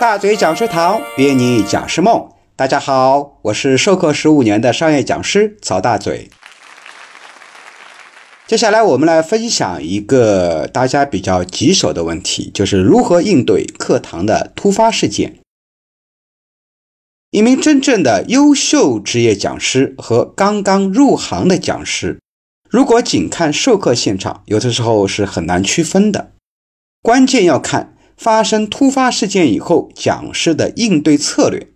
大嘴讲师堂，约你讲师梦。大家好，我是授课十五年的商业讲师曹大嘴。接下来我们来分享一个大家比较棘手的问题，就是如何应对课堂的突发事件。一名真正的优秀职业讲师和刚刚入行的讲师，如果仅看授课现场，有的时候是很难区分的。关键要看发生突发事件以后，讲师的应对策略。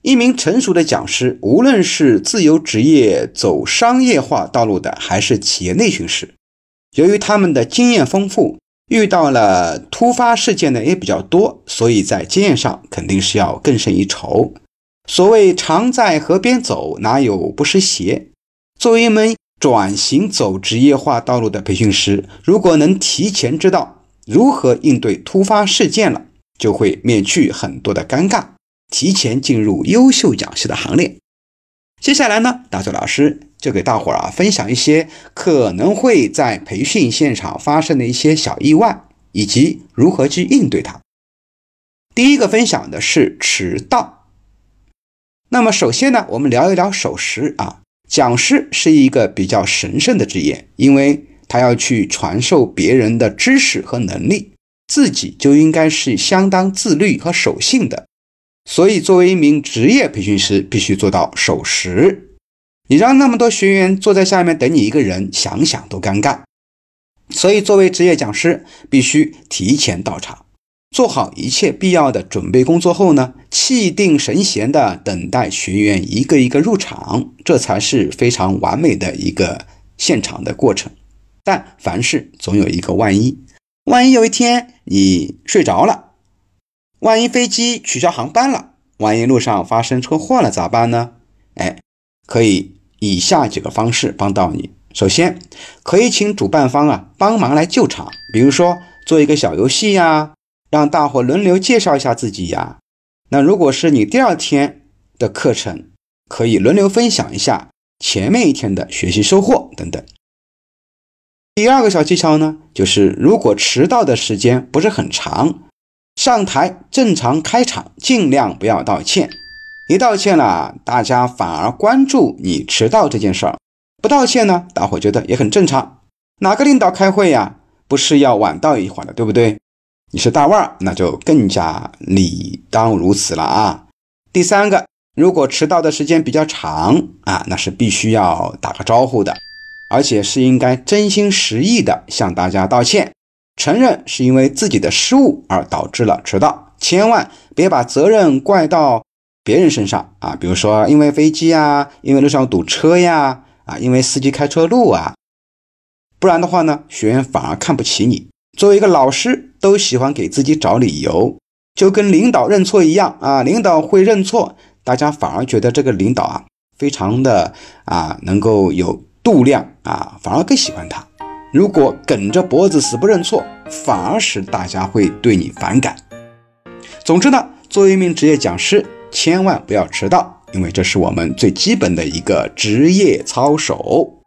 一名成熟的讲师，无论是自由职业走商业化道路的，还是企业内训师，由于他们的经验丰富，遇到了突发事件呢也比较多，所以在经验上肯定是要更胜一筹。所谓常在河边走，哪有不湿鞋？作为一名转型走职业化道路的培训师，如果能提前知道如何应对突发事件了，就会免去很多的尴尬。提前进入优秀讲师的行列。接下来呢，大嘴老师就给大伙儿啊分享一些可能会在培训现场发生的一些小意外，以及如何去应对它。第一个分享的是迟到。那么首先呢，我们聊一聊守时啊。讲师是一个比较神圣的职业，因为他要去传授别人的知识和能力，自己就应该是相当自律和守信的。所以，作为一名职业培训师，必须做到守时。你让那么多学员坐在下面等你一个人，想想都尴尬。所以，作为职业讲师，必须提前到场，做好一切必要的准备工作后呢，气定神闲地等待学员一个一个入场，这才是非常完美的一个现场的过程。但凡事总有一个万一，万一有一天你睡着了。万一飞机取消航班了，万一路上发生车祸了咋办呢？哎，可以以下几个方式帮到你。首先，可以请主办方啊帮忙来救场，比如说做一个小游戏呀，让大伙轮流介绍一下自己呀。那如果是你第二天的课程，可以轮流分享一下前面一天的学习收获等等。第二个小技巧呢，就是如果迟到的时间不是很长。上台正常开场，尽量不要道歉。一道歉了，大家反而关注你迟到这件事儿；不道歉呢，大伙觉得也很正常。哪个领导开会呀，不是要晚到一会儿的，对不对？你是大腕儿，那就更加理当如此了啊。第三个，如果迟到的时间比较长啊，那是必须要打个招呼的，而且是应该真心实意的向大家道歉。承认是因为自己的失误而导致了迟到，千万别把责任怪到别人身上啊！比如说因为飞机啊，因为路上堵车呀，啊，因为司机开错路啊，不然的话呢，学员反而看不起你。作为一个老师，都喜欢给自己找理由，就跟领导认错一样啊！领导会认错，大家反而觉得这个领导啊，非常的啊，能够有度量啊，反而更喜欢他。如果梗着脖子死不认错，反而使大家会对你反感。总之呢，作为一名职业讲师，千万不要迟到，因为这是我们最基本的一个职业操守。